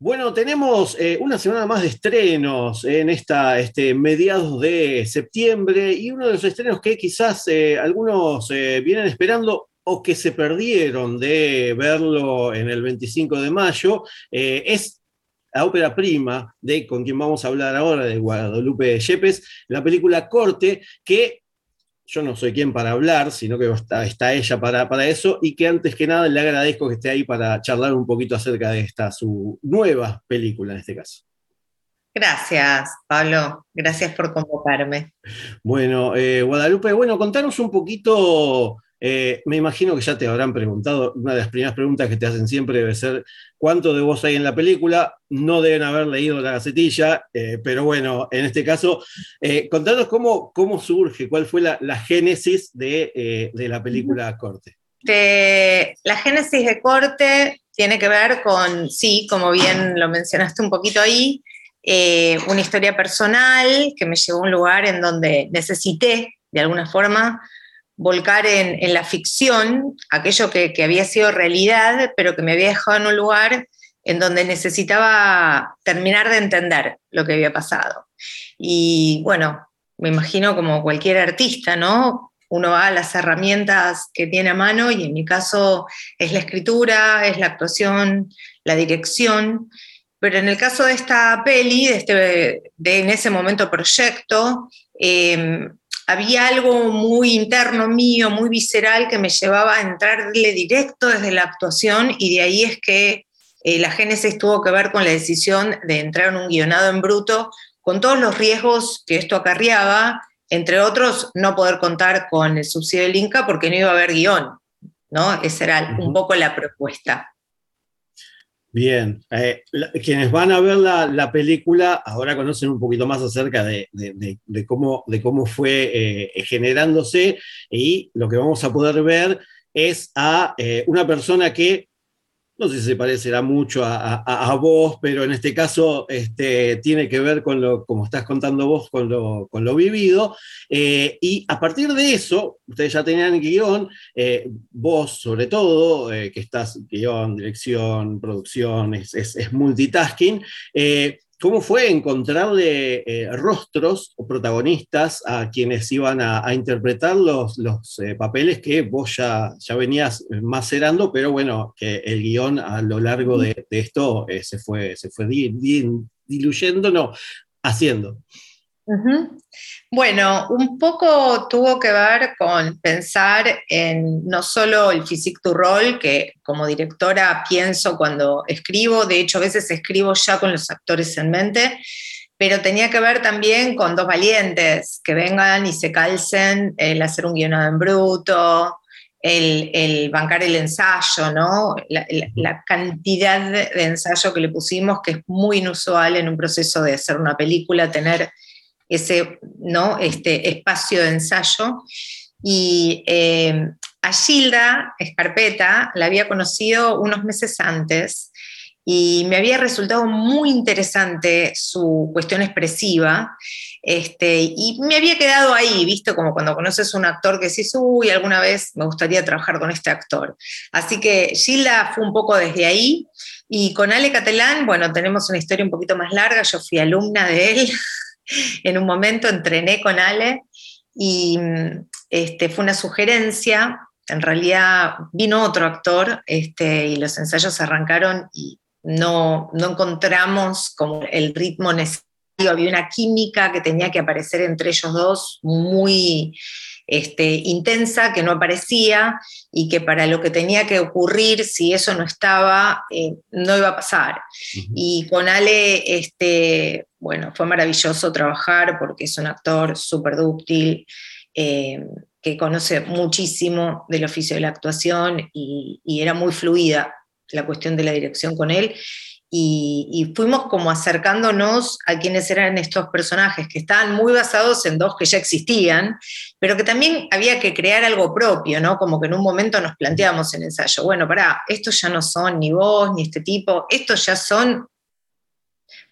Bueno, tenemos eh, una semana más de estrenos en esta este, mediados de septiembre y uno de los estrenos que quizás eh, algunos eh, vienen esperando o que se perdieron de verlo en el 25 de mayo es la ópera prima de con quien vamos a hablar ahora, de Guadalupe Yepes, la película Corte, que yo no soy quien para hablar, sino que está, ella para, para, eso, y que antes que nada le agradezco que esté ahí para charlar un poquito acerca de esta, su nueva película en este caso. Gracias, Pablo. Gracias por convocarme. Bueno, eh, Guadalupe, bueno, contanos un poquito eh, me imagino que ya te habrán preguntado, una de las primeras preguntas que te hacen siempre debe ser cuánto de vos hay en la película. No deben haber leído la gacetilla, eh, pero bueno, en este caso, eh, contanos cómo, cómo surge, cuál fue la, génesis de, la película Corte. la génesis de Corte tiene que ver con, sí, como bien lo mencionaste un poquito ahí, una historia personal que me llevó a un lugar en donde necesité, de alguna forma, volcar en, la ficción aquello que, había sido realidad, pero que me había dejado en un lugar en donde necesitaba terminar de entender lo que había pasado. Y bueno, me imagino como cualquier artista, ¿no? Uno va a las herramientas que tiene a mano y en mi caso es la escritura, es la actuación, la dirección. Pero en el caso de esta peli, de, este, de en ese momento proyecto, eh, había algo muy interno mío, muy visceral, que me llevaba a entrarle directo desde la actuación y de ahí es que eh, la génesis tuvo que ver con la decisión de entrar en un guionado en bruto, con todos los riesgos que esto acarreaba, entre otros, no poder contar con el subsidio del Inca porque no iba a haber guion, ¿no? Esa era un poco la propuesta. Bien, eh, quienes van a ver la, película ahora conocen un poquito más acerca de, cómo, de cómo, fue eh, generándose y lo que vamos a poder ver es a eh, una persona que no sé si se parecerá mucho a, vos, pero en este caso este, tiene que ver con lo, como estás contando vos, con lo, con lo vivido. Eh, y a partir de eso, ustedes ya tenían guion, eh, vos sobre todo, eh, que estás guion, dirección, producción, es multitasking, ¿Cómo fue encontrarle eh, rostros o protagonistas a quienes iban a, interpretar los, eh, papeles que vos ya, ya venías macerando, pero bueno, que el guion a lo largo de, esto eh, se fue, se fue diluyendo, no, haciendo? Bueno, un poco tuvo que ver con pensar en no solo el physique to role, que como directora pienso cuando escribo, de hecho a veces escribo ya con los actores en mente, pero tenía que ver también con dos valientes que vengan y se calcen el hacer un guionado en bruto, el, bancar el ensayo, ¿no? La, cantidad de ensayo que le pusimos, que es muy inusual en un proceso de hacer una película, tener ese ¿no? este espacio de ensayo. Y eh, a Gilda Escarpeta la había conocido unos meses antes y me había resultado muy interesante su cuestión expresiva. Este, y me había quedado ahí, visto como cuando conoces un actor que decís, uy, alguna vez me gustaría trabajar con este actor. Así que Gilda fue un poco desde ahí. Y con Ale Catalán, bueno, tenemos una historia un poquito más larga. Yo fui alumna de él en un momento entrené con Ale y este, fue una sugerencia. En realidad vino otro actor este, y los ensayos arrancaron y no, no encontramos como el ritmo necesario. Había una química que tenía que aparecer entre ellos dos muy este, intensa que no aparecía y que para lo que tenía que ocurrir, si eso no estaba, eh, no iba a pasar. Y con Ale, este, bueno, fue maravilloso trabajar porque es un actor súper dúctil, eh, que conoce muchísimo del oficio de la actuación y, era muy fluida la cuestión de la dirección con él. Y, fuimos como acercándonos a quienes eran estos personajes, que estaban muy basados en dos que ya existían, pero que también había que crear algo propio, ¿no? Como que en un momento nos planteamos en ensayo, bueno, pará, estos ya no son ni vos ni este tipo, estos ya son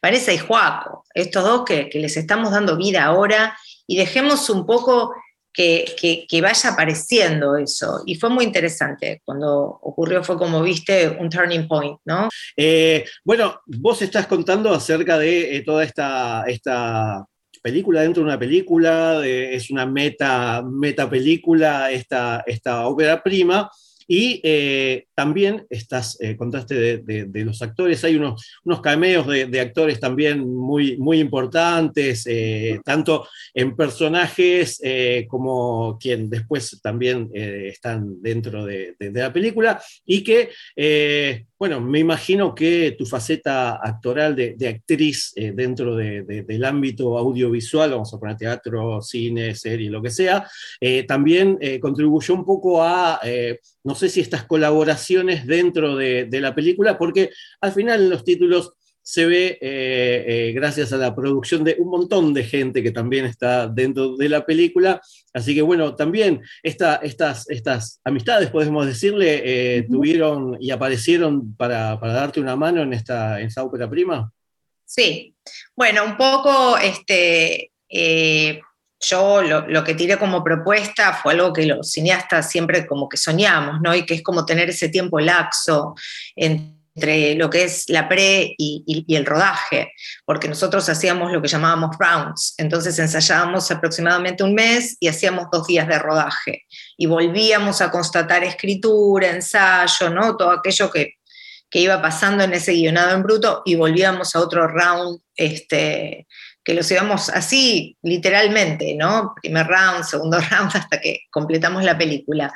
parece y Juaco, estos dos que les estamos dando vida ahora, y dejemos un poco que, vaya apareciendo eso. Y fue muy interesante. Cuando ocurrió fue como viste un turning point, ¿no? Eh, bueno, vos estás contando acerca de eh, toda esta, esta película dentro de una película, es una meta, meta película, esta, esta ópera prima. Y eh, también estás, eh, contaste de, los actores, hay unos, unos cameos de, actores también muy, muy importantes, eh, tanto en personajes como quien después también están dentro de, la película, y que bueno, me imagino que tu faceta actoral de, actriz eh, dentro del ámbito audiovisual, vamos a poner teatro, cine, serie, lo que sea, eh, también eh, contribuyó un poco a, no sé si estas colaboraciones dentro de, de, la película, porque al final en los títulos se ve eh, eh, gracias a la producción de un montón de gente que también está dentro de la película. Así que bueno, también estas, estas amistades, podemos decirle, eh, tuvieron y aparecieron para, darte una mano en esta, en ópera prima. Sí, bueno, un poco este, yo lo, que tiré como propuesta fue algo que los cineastas siempre como que soñamos, ¿no? Y que es como tener ese tiempo laxo en entre lo que es la pre y, el rodaje, porque nosotros hacíamos lo que llamábamos rounds, entonces ensayábamos aproximadamente un mes y hacíamos dos días de rodaje y volvíamos a constatar escritura, ensayo, ¿no? todo aquello que, que iba pasando en ese guionado en bruto y volvíamos a otro round este, que los íbamos así, literalmente, ¿no? Primer round, segundo round, hasta que completamos la película.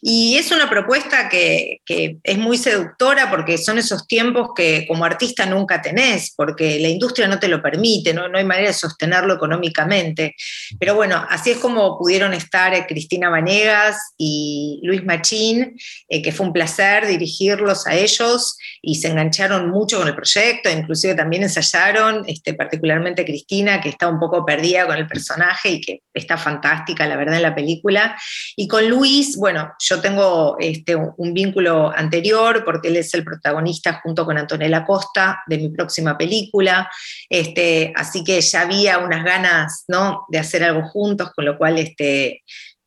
Y es una propuesta que, es muy seductora porque son esos tiempos que como artista nunca tenés, porque la industria no te lo permite, no, hay manera de sostenerlo económicamente. Pero bueno, así es como pudieron estar eh, Cristina Vanegas y Luis Machín, eh, que fue un placer dirigirlos a ellos y se engancharon mucho con el proyecto, inclusive también ensayaron, este, particularmente Cristina que está un poco perdida con el personaje y que está fantástica, la verdad, en la película. Y con Luis, bueno, yo tengo este, un vínculo anterior porque él es el protagonista junto con Antonella Costa de mi próxima película. Este, así que ya había unas ganas ¿no? de hacer algo juntos, con lo cual este,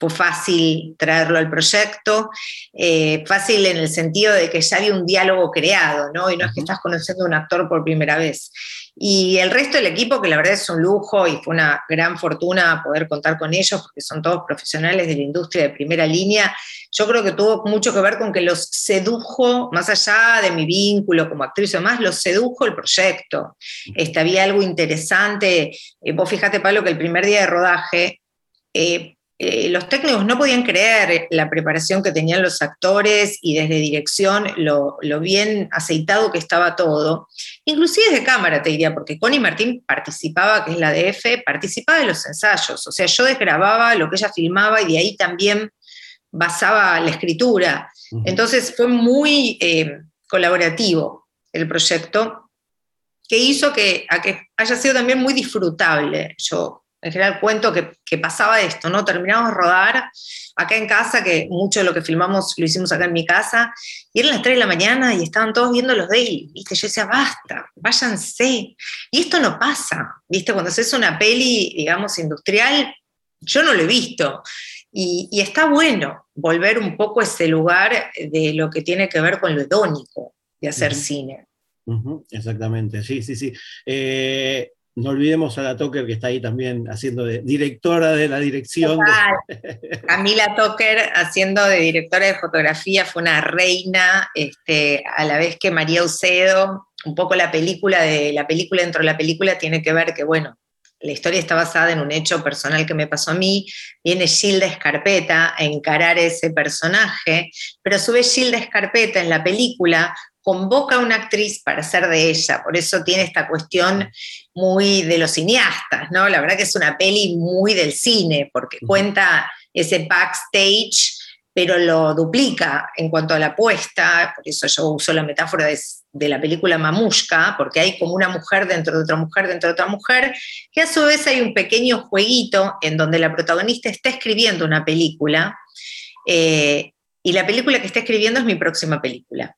fue fácil traerlo al proyecto, eh, fácil en el sentido de que ya había un diálogo creado, ¿no? Y no es que estás conociendo a un actor por primera vez. Y el resto del equipo, que la verdad es un lujo y fue una gran fortuna poder contar con ellos, porque son todos profesionales de la industria de primera línea, yo creo que tuvo mucho que ver con que los sedujo, más allá de mi vínculo como actriz y demás, los sedujo el proyecto. Este, había algo interesante. Eh, vos fíjate, Pablo, que el primer día de rodaje, eh, eh, los técnicos no podían creer la preparación que tenían los actores y desde dirección lo, bien aceitado que estaba todo. Inclusive desde cámara, te diría, porque Connie Martín participaba, que es la DF, participaba de los ensayos. O sea, yo desgrababa lo que ella filmaba y de ahí también basaba la escritura. Entonces fue muy eh, colaborativo el proyecto, que hizo que, a que haya sido también muy disfrutable. Yo en general cuento que, pasaba esto, ¿no? Terminamos de rodar acá en casa, que mucho de lo que filmamos lo hicimos acá en mi casa, y eran las 3 de la mañana y estaban todos viendo los daily, ¿viste? Yo decía, basta, váyanse. Y esto no pasa, ¿viste? Cuando haces una peli, digamos, industrial, yo no lo he visto. Y, está bueno volver un poco a ese lugar de lo que tiene que ver con lo hedónico de hacer cine. exactamente, sí, sí, sí. Eh, no olvidemos a la Toker que está ahí también haciendo de directora de la dirección. Camila Toker haciendo de directora de fotografía fue una reina, este, a la vez que María Ucedo, un poco la película de la película dentro de la película tiene que ver que, bueno, la historia está basada en un hecho personal que me pasó a mí, viene Gilda Escarpeta a encarar ese personaje, pero a su vez Gilda Escarpeta en la película convoca a una actriz para ser de ella, por eso tiene esta cuestión muy de los cineastas, ¿no? La verdad que es una peli muy del cine, porque cuenta ese backstage, pero lo duplica en cuanto a la apuesta, por eso yo uso la metáfora de, de la película Mamushka, porque hay como una mujer dentro de otra mujer dentro de otra mujer, que a su vez hay un pequeño jueguito en donde la protagonista está escribiendo una película eh, y la película que está escribiendo es mi próxima película.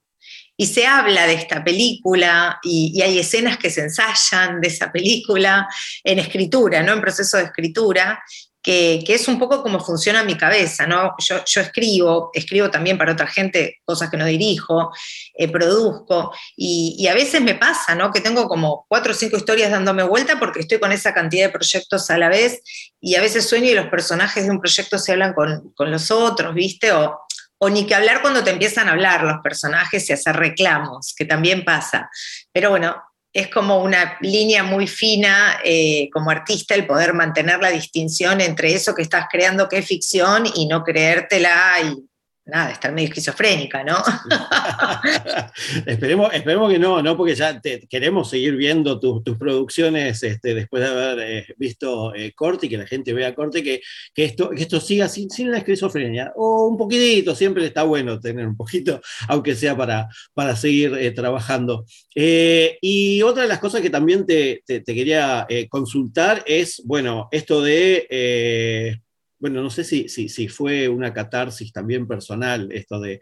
Y se habla de esta película y, hay escenas que se ensayan de esa película en escritura, ¿no? en proceso de escritura, que, es un poco como funciona mi cabeza, ¿no? Yo, escribo, escribo también para otra gente cosas que no dirijo, eh, produzco, y, a veces me pasa, ¿no? Que tengo como cuatro o cinco historias dándome vuelta porque estoy con esa cantidad de proyectos a la vez, y a veces sueño y los personajes de un proyecto se hablan con, con los otros, ¿viste? O, o ni que hablar cuando te empiezan a hablar los personajes y hacer reclamos, que también pasa. Pero bueno, es como una línea muy fina eh, como artista el poder mantener la distinción entre eso que estás creando que es ficción y no creértela y nada, estar medio esquizofrénica, ¿no? esperemos, esperemos que no, ¿no? Porque ya queremos seguir viendo tus producciones este, después de haber eh, visto eh, Corte y que la gente vea Corte, que, que, esto, que esto siga sin, sin, la esquizofrenia. O un poquitito, siempre está bueno tener un poquito, aunque sea para, para seguir eh, trabajando. y otra de las cosas que también te, te quería consultar es, bueno, esto de bueno, no sé si, si, fue una catarsis también personal esto de,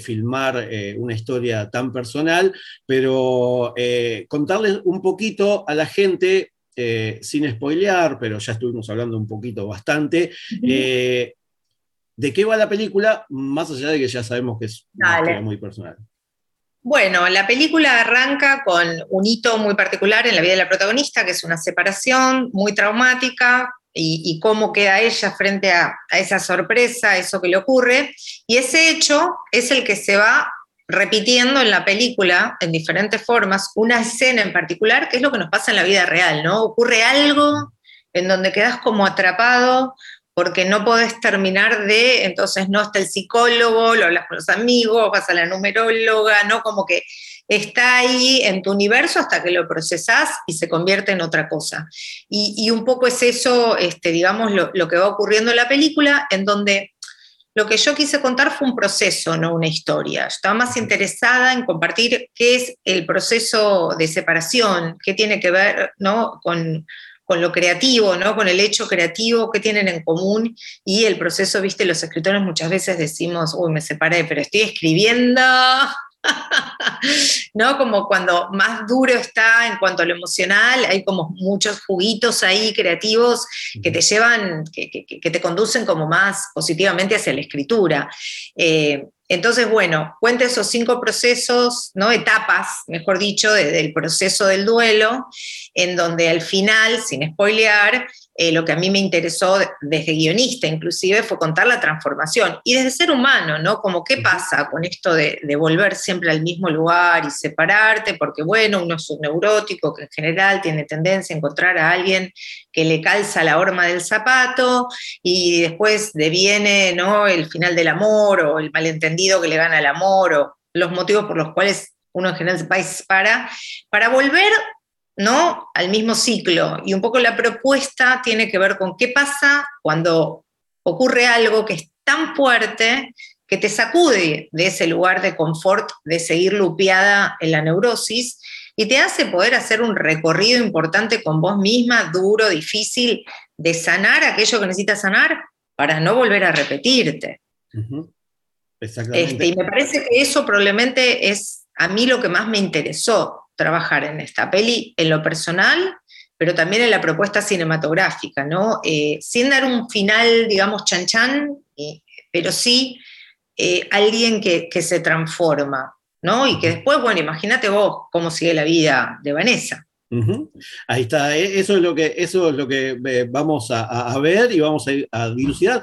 filmar eh, una historia tan personal, pero eh, contarles un poquito a la gente, eh, sin spoilear, pero ya estuvimos hablando un poquito bastante, de qué va la película, más allá de que ya sabemos que es una historia muy personal. Bueno, la película arranca con un hito muy particular en la vida de la protagonista, que es una separación muy traumática, y, cómo queda ella frente a, esa sorpresa, eso que le ocurre. Y ese hecho es el que se va repitiendo en la película en diferentes formas, una escena en particular, que es lo que nos pasa en la vida real, ¿no? Ocurre algo en donde quedas como atrapado porque no podés terminar de, entonces no está el psicólogo, lo hablas con los amigos, vas a la numeróloga, ¿no? Como que está ahí en tu universo hasta que lo procesás y se convierte en otra cosa. Y, un poco es eso, este, digamos, lo, que va ocurriendo en la película, en donde lo que yo quise contar fue un proceso, no una historia. Estaba más interesada en compartir qué es el proceso de separación, qué tiene que ver ¿no? con, con lo creativo, ¿no? con el hecho creativo, qué tienen en común y el proceso, viste, los escritores muchas veces decimos, uy, me separé, pero estoy escribiendo ¿no? Como cuando más duro está en cuanto a lo emocional, hay como muchos juguitos ahí creativos que te llevan, que, te conducen como más positivamente hacia la escritura. Eh, entonces, bueno, cuenta esos cinco procesos, ¿no? etapas, mejor dicho, del proceso del duelo, en donde al final, sin spoilear, eh, lo que a mí me interesó desde guionista inclusive fue contar la transformación. Y desde ser humano, ¿no? Como qué pasa con esto de, volver siempre al mismo lugar y separarte, porque bueno, uno es un neurótico que en general tiene tendencia a encontrar a alguien que le calza la horma del zapato y después deviene, ¿no? El final del amor o el malentendido que le gana el amor o los motivos por los cuales uno en general se para, para volver ¿no? al mismo ciclo. Y un poco la propuesta tiene que ver con qué pasa cuando ocurre algo que es tan fuerte que te sacude de ese lugar de confort, de seguir lupeada en la neurosis, y te hace poder hacer un recorrido importante con vos misma, duro, difícil, de sanar aquello que necesitas sanar para no volver a repetirte. Exactamente. Este, y me parece que eso probablemente es a mí lo que más me interesó, trabajar en esta peli en lo personal, pero también en la propuesta cinematográfica, ¿no? Eh, sin dar un final, digamos, chan chan, pero sí eh, alguien que, que, se transforma, ¿no? Y que después, bueno, imagínate vos cómo sigue la vida de Vanessa. Ahí está, e, eso es lo que, eso es lo que eh, vamos a, ver y vamos a, a dilucidar.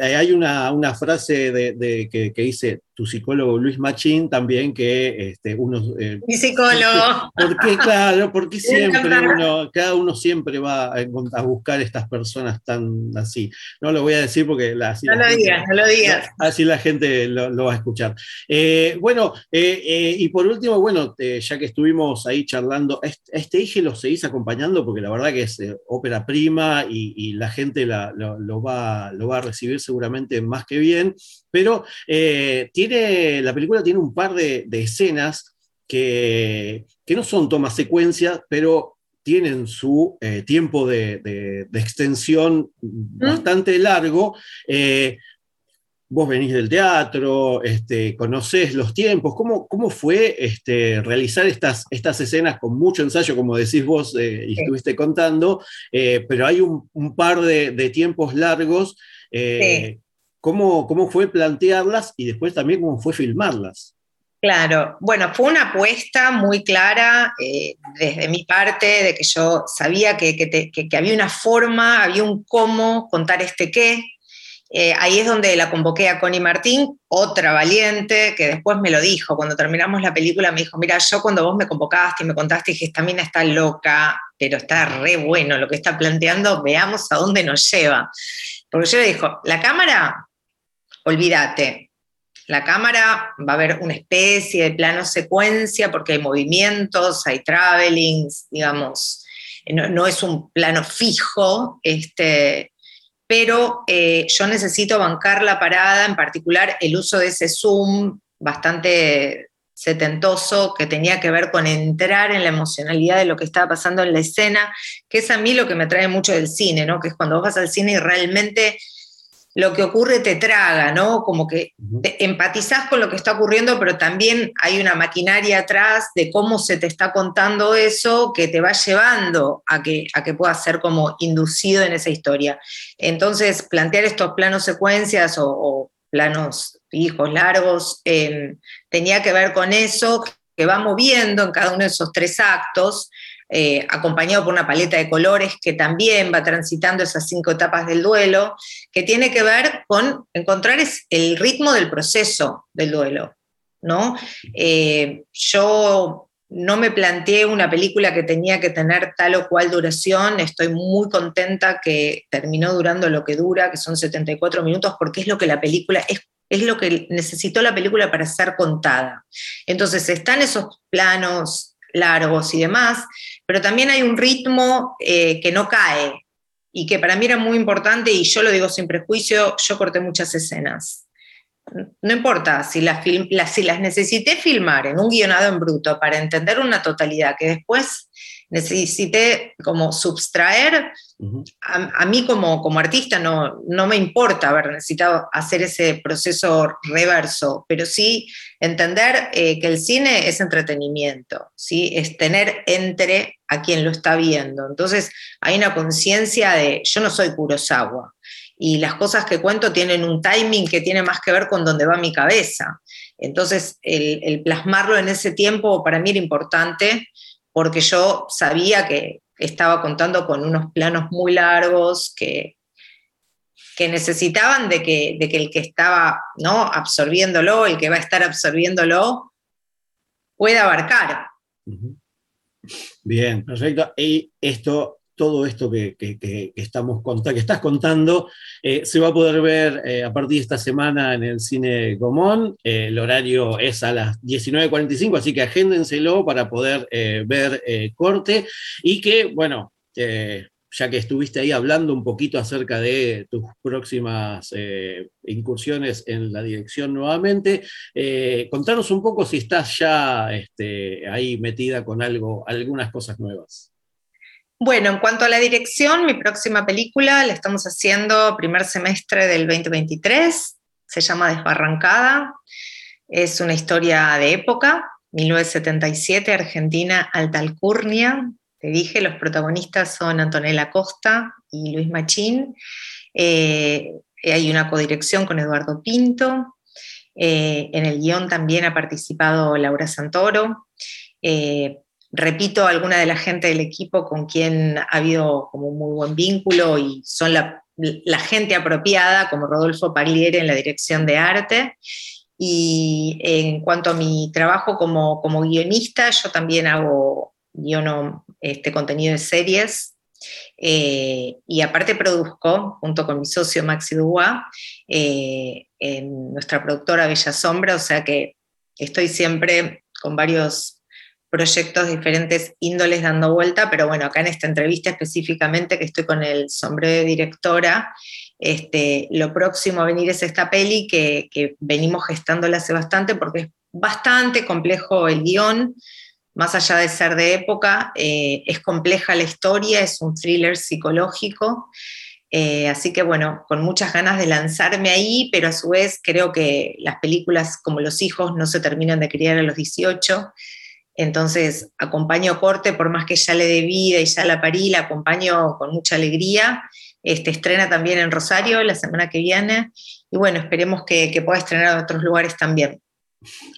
hay una, una frase de, que, que, dice, tu psicólogo Luis Machín también que este, uno... Eh, Mi psicólogo. Porque, claro, porque siempre uno, cada uno siempre va a, buscar estas personas tan así. No lo voy a decir porque la, así no lo digas, no lo digas. Así la gente lo, va a escuchar. Eh, bueno, eh, y por último, bueno, ya que estuvimos ahí charlando, este, este eje lo seguís acompañando porque la verdad que es ópera prima y, la gente lo, va, lo va a recibir seguramente más que bien, pero tiene la película tiene un par de, escenas que, no son tomas secuencias, pero tienen su eh, tiempo de, extensión bastante largo. Eh, vos venís del teatro, este, conocés los tiempos, ¿cómo, cómo fue este, realizar estas, estas escenas con mucho ensayo, como decís vos eh, y estuviste contando, pero hay un, par de, tiempos largos? ¿Cómo, ¿Cómo fue plantearlas y después también cómo fue filmarlas? Claro, bueno, fue una apuesta muy clara eh, desde mi parte, de que yo sabía que, había una forma, había un cómo contar este qué. Eh, ahí es donde la convoqué a Connie Martín, otra valiente, que después me lo dijo, cuando terminamos la película me dijo, mira, yo cuando vos me convocaste y me contaste, dije, esta mina está loca, pero está re bueno lo que está planteando, veamos a dónde nos lleva. Porque yo le dijo, la cámara, olvídate, la cámara va a haber una especie de plano secuencia porque hay movimientos, hay travelings, digamos, no, es un plano fijo, este, pero eh, yo necesito bancar la parada, en particular el uso de ese zoom bastante setentoso que tenía que ver con entrar en la emocionalidad de lo que estaba pasando en la escena, que es a mí lo que me trae mucho del cine, ¿no? que es cuando vas al cine y realmente lo que ocurre te traga, ¿no? Como que empatizás con lo que está ocurriendo, pero también hay una maquinaria atrás de cómo se te está contando eso que te va llevando a que, a que puedas ser como inducido en esa historia. Entonces, plantear estos planos secuencias o, planos fijos, largos, em, tenía que ver con eso que va moviendo en cada uno de esos tres actos, eh, acompañado por una paleta de colores que también va transitando esas cinco etapas del duelo, que tiene que ver con encontrar el ritmo del proceso del duelo. ¿no? Eh, yo no me planteé una película que tenía que tener tal o cual duración, estoy muy contenta que terminó durando lo que dura, que son 74 minutos, porque es lo que la película es es lo que necesitó la película para ser contada. Entonces están esos planos largos y demás, pero también hay un ritmo eh, que no cae y que para mí era muy importante y yo lo digo sin prejuicio, yo corté muchas escenas. No importa si las, si las necesité filmar en un guionado en bruto para entender una totalidad que después necesité como subtraer, a, mí como, como artista no, no me importa haber necesitado hacer ese proceso reverso, pero sí entender eh, que el cine es entretenimiento, ¿sí? es tener entre a quien lo está viendo. Entonces hay una conciencia de, yo no soy Kurosawa, y las cosas que cuento tienen un timing que tiene más que ver con dónde va mi cabeza. Entonces, el, el plasmarlo en ese tiempo para mí era importante porque yo sabía que estaba contando con unos planos muy largos que, que necesitaban de que, de que, el que estaba ¿no? absorbiéndolo, el que va a estar absorbiéndolo, pueda abarcar. Bien, perfecto. Y esto todo esto que, estamos que estás contando eh, se va a poder ver eh, a partir de esta semana en el Cine Gomón. Eh, el horario es a las 19.45, así que agéndenselo para poder ver corte. Y que, bueno, ya que estuviste ahí hablando un poquito acerca de tus próximas incursiones en la dirección nuevamente, contanos un poco si estás ya este, ahí metida con algo, algunas cosas nuevas. Bueno, en cuanto a la dirección, mi próxima película la estamos haciendo primer semestre del 2023, se llama Desbarrancada, es una historia de época, 1977, Argentina, Alta Alcurnia, te dije, los protagonistas son Antonella Costa y Luis Machín, eh, hay una codirección con Eduardo Pinto, eh, en el guion también ha participado Laura Santoro, eh, repito, alguna de la gente del equipo con quien ha habido como un muy buen vínculo y son la, gente apropiada, como Rodolfo Pagliere en la dirección de arte. Y en cuanto a mi trabajo como, como guionista, yo también hago guiono este contenido de series eh, y aparte produzco, junto con mi socio Maxi Dubois, eh, en nuestra productora Bella Sombra, o sea que estoy siempre con varios proyectos diferentes índoles dando vuelta, pero bueno, acá en esta entrevista específicamente que estoy con el sombrero de directora, este, lo próximo a venir es esta peli que, venimos gestándola hace bastante porque es bastante complejo el guion, más allá de ser de época, eh, es compleja la historia, es un thriller psicológico. Eh, así que bueno, con muchas ganas de lanzarme ahí, pero a su vez creo que las películas como Los hijos no se terminan de criar a los 18. Entonces acompaño Corte, por más que ya le dé vida y ya la parí, la acompaño con mucha alegría. Este, estrena también en Rosario la semana que viene. Y bueno, esperemos que, que pueda estrenar en otros lugares también.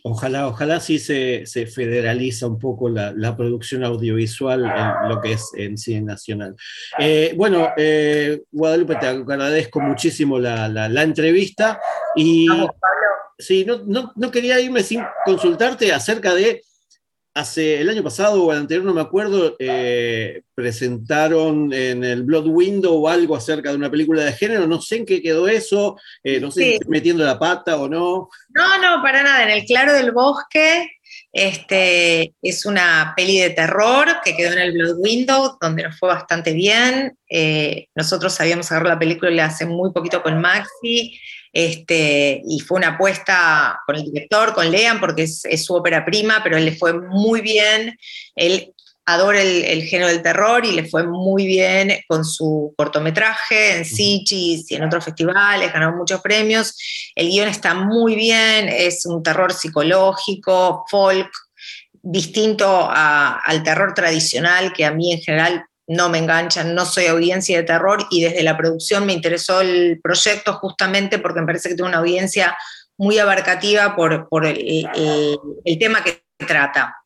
Ojalá, ojalá sí se, federaliza un poco la, producción audiovisual en lo que es en cine nacional. Eh, bueno, eh, Guadalupe, te agradezco muchísimo la, entrevista y sí, no, no, quería irme sin consultarte acerca de hace el año pasado o el anterior, no me acuerdo, eh, presentaron en el Blood Window o algo acerca de una película de género, no sé en qué quedó eso, eh, no sé si estoy metiendo la pata o no. No, no, para nada, en el Claro del Bosque este, es una peli de terror que quedó en el Blood Window, donde nos fue bastante bien. Eh, nosotros sabíamos agarrar la película hace muy poquito con Maxi, este, y fue una apuesta con el director, con Lean, porque es, su ópera prima, pero él le fue muy bien. Él adora el, género del terror y le fue muy bien con su cortometraje en Sichis y en otros festivales, ganó muchos premios. El guion está muy bien, es un terror psicológico, folk, distinto al terror tradicional que a mí en general no me enganchan, no soy audiencia de terror y desde la producción me interesó el proyecto justamente porque me parece que tiene una audiencia muy abarcativa por, el, tema que trata.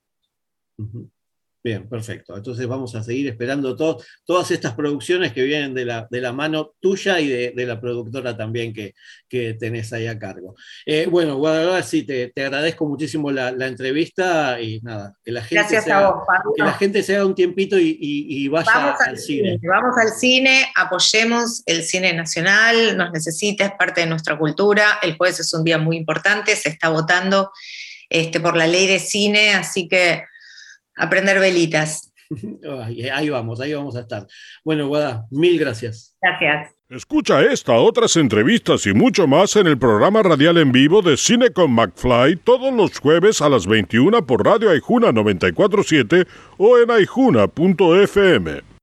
Bien, perfecto. Entonces vamos a seguir esperando todas estas producciones que vienen de la, de la mano tuya y de, la productora también que, que, tenés ahí a cargo. Eh, bueno, Guadalajara, sí, te, agradezco muchísimo la, entrevista y nada, que la gente, se, haga, que la gente se haga un tiempito y, vaya al, cine. Vamos al cine, apoyemos el cine nacional, nos necesita, es parte de nuestra cultura. El jueves es un día muy importante, se está votando este, por la ley de cine, así que aprender velitas. Ahí vamos, ahí vamos a estar. Bueno, Guada, mil gracias. Gracias. Escucha esta, otras entrevistas y mucho más en el programa radial en vivo de Cine con McFly todos los jueves a las 21 por Radio Aijuna 947 o en aijuna.fm.